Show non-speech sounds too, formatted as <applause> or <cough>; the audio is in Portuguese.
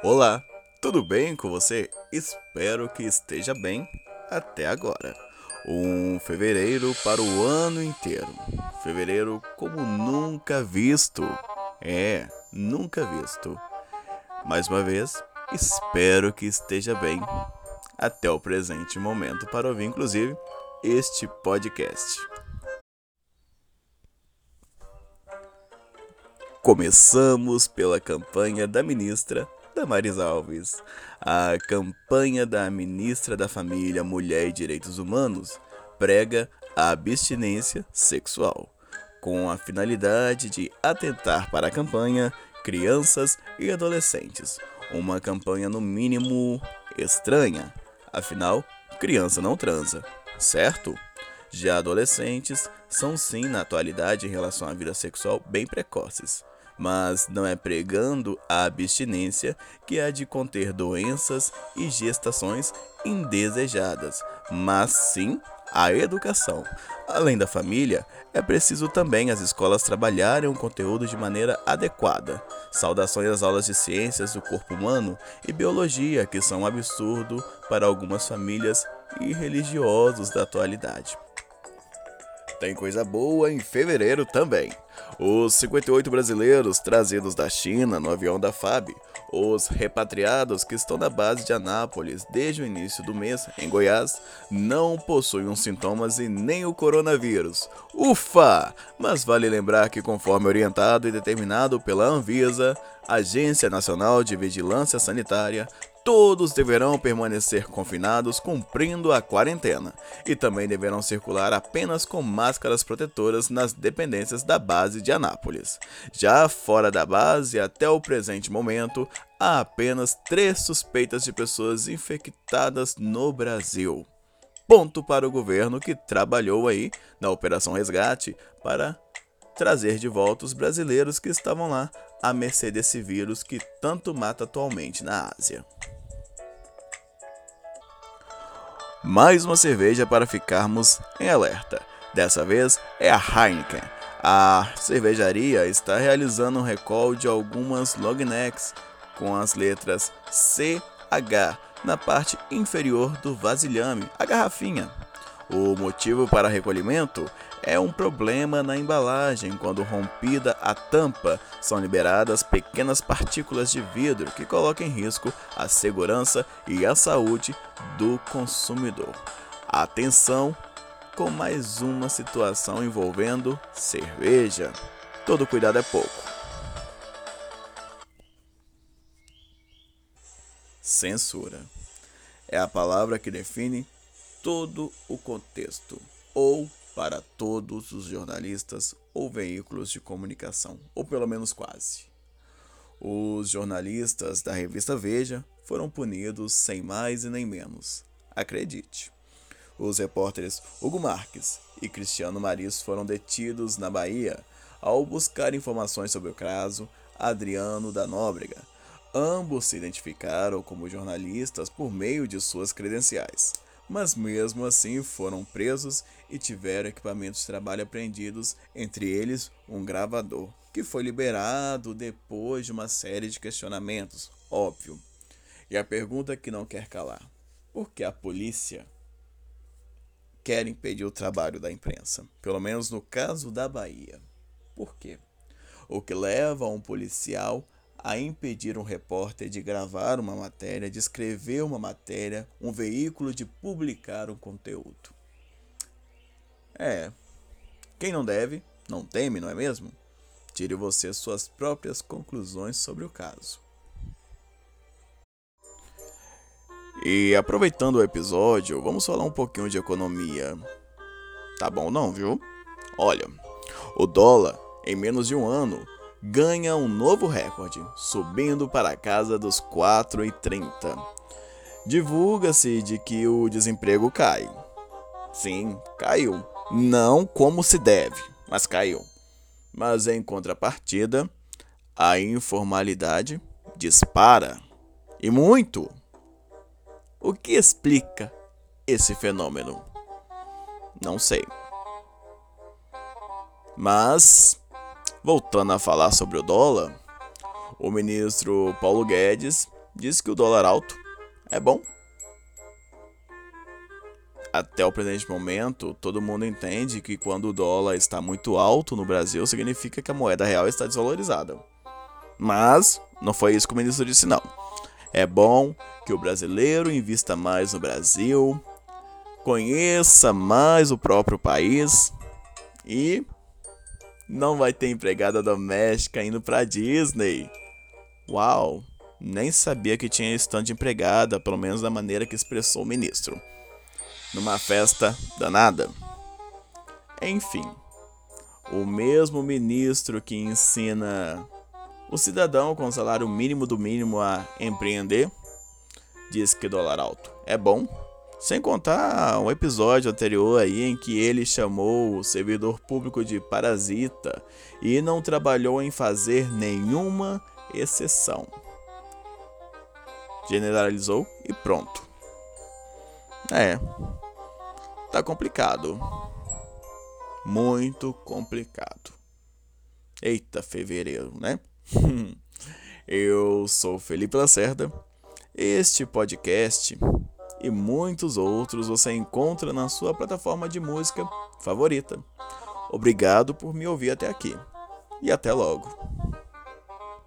Olá, tudo bem com você? Espero que esteja bem até agora. Um fevereiro para o ano inteiro. Fevereiro como nunca visto. É, nunca visto. Mais uma vez, espero que esteja bem até o presente momento para ouvir, inclusive, este podcast. Começamos pela campanha da ministra Damares Alves. A campanha da ministra da Família, Mulher e Direitos Humanos prega a abstinência sexual, com a finalidade de atentar para a campanha crianças e adolescentes. Uma campanha no mínimo estranha, afinal, criança não transa, certo? Já adolescentes são sim, na atualidade, em relação à vida sexual, bem precoces mas não é pregando a abstinência que há de conter doenças e gestações indesejadas, mas sim a educação. Além da família, é preciso também as escolas trabalharem o conteúdo de maneira adequada. Saudações às aulas de ciências do corpo humano e biologia, que são um absurdo para algumas famílias e religiosos da atualidade. Tem coisa boa em fevereiro também. Os 58 brasileiros trazidos da China no avião da FAB, os repatriados que estão na base de Anápolis desde o início do mês em Goiás, não possuem os sintomas e nem o coronavírus. Ufa! Mas vale lembrar que, conforme orientado e determinado pela Anvisa, Agência Nacional de Vigilância Sanitária, todos deverão permanecer confinados cumprindo a quarentena e também deverão circular apenas com máscaras protetoras nas dependências da base de Anápolis. Já fora da base, até o presente momento, há apenas três suspeitas de pessoas infectadas no Brasil. Ponto para o governo que trabalhou aí na Operação Resgate para trazer de volta os brasileiros que estavam lá à mercê desse vírus que tanto mata atualmente na Ásia. Mais uma cerveja para ficarmos em alerta. Dessa vez é a Heineken. A cervejaria está realizando um recall de algumas lognecks com as letras CH na parte inferior do vasilhame, a garrafinha. O motivo para recolhimento é um problema na embalagem. Quando rompida a tampa, são liberadas pequenas partículas de vidro que colocam em risco a segurança e a saúde do consumidor. Atenção com mais uma situação envolvendo cerveja. Todo cuidado é pouco. Censura é a palavra que define todo o contexto ou para todos os jornalistas ou veículos de comunicação, ou pelo menos quase. Os jornalistas da revista Veja foram punidos sem mais e nem menos. Acredite. Os repórteres Hugo Marques e Cristiano Maris foram detidos na Bahia ao buscar informações sobre o caso Adriano da Nóbrega. Ambos se identificaram como jornalistas por meio de suas credenciais mas mesmo assim foram presos e tiveram equipamentos de trabalho apreendidos, entre eles um gravador, que foi liberado depois de uma série de questionamentos, óbvio. E a pergunta que não quer calar: por que a polícia quer impedir o trabalho da imprensa? Pelo menos no caso da Bahia. Por quê? O que leva um policial a impedir um repórter de gravar uma matéria, de escrever uma matéria, um veículo de publicar um conteúdo. É. Quem não deve, não teme, não é mesmo? Tire você suas próprias conclusões sobre o caso. E aproveitando o episódio, vamos falar um pouquinho de economia. Tá bom não, viu? Olha, o dólar em menos de um ano ganha um novo recorde, subindo para a casa dos 4,30. Divulga-se de que o desemprego cai. Sim, caiu. Não como se deve, mas caiu. Mas em contrapartida, a informalidade dispara. E muito. O que explica esse fenômeno? Não sei. Mas Voltando a falar sobre o dólar, o ministro Paulo Guedes diz que o dólar alto é bom. Até o presente momento, todo mundo entende que quando o dólar está muito alto no Brasil, significa que a moeda real está desvalorizada. Mas não foi isso que o ministro disse, não. É bom que o brasileiro invista mais no Brasil, conheça mais o próprio país e não vai ter empregada doméstica indo pra Disney. Uau, nem sabia que tinha stand de empregada, pelo menos da maneira que expressou o ministro. Numa festa danada. Enfim, o mesmo ministro que ensina o cidadão com salário mínimo do mínimo a empreender diz que dólar alto é bom sem contar um episódio anterior aí em que ele chamou o servidor público de parasita e não trabalhou em fazer nenhuma exceção. Generalizou e pronto. É. Tá complicado. Muito complicado. Eita, fevereiro, né? <laughs> Eu sou Felipe Lacerda. Este podcast e muitos outros você encontra na sua plataforma de música favorita. Obrigado por me ouvir até aqui e até logo.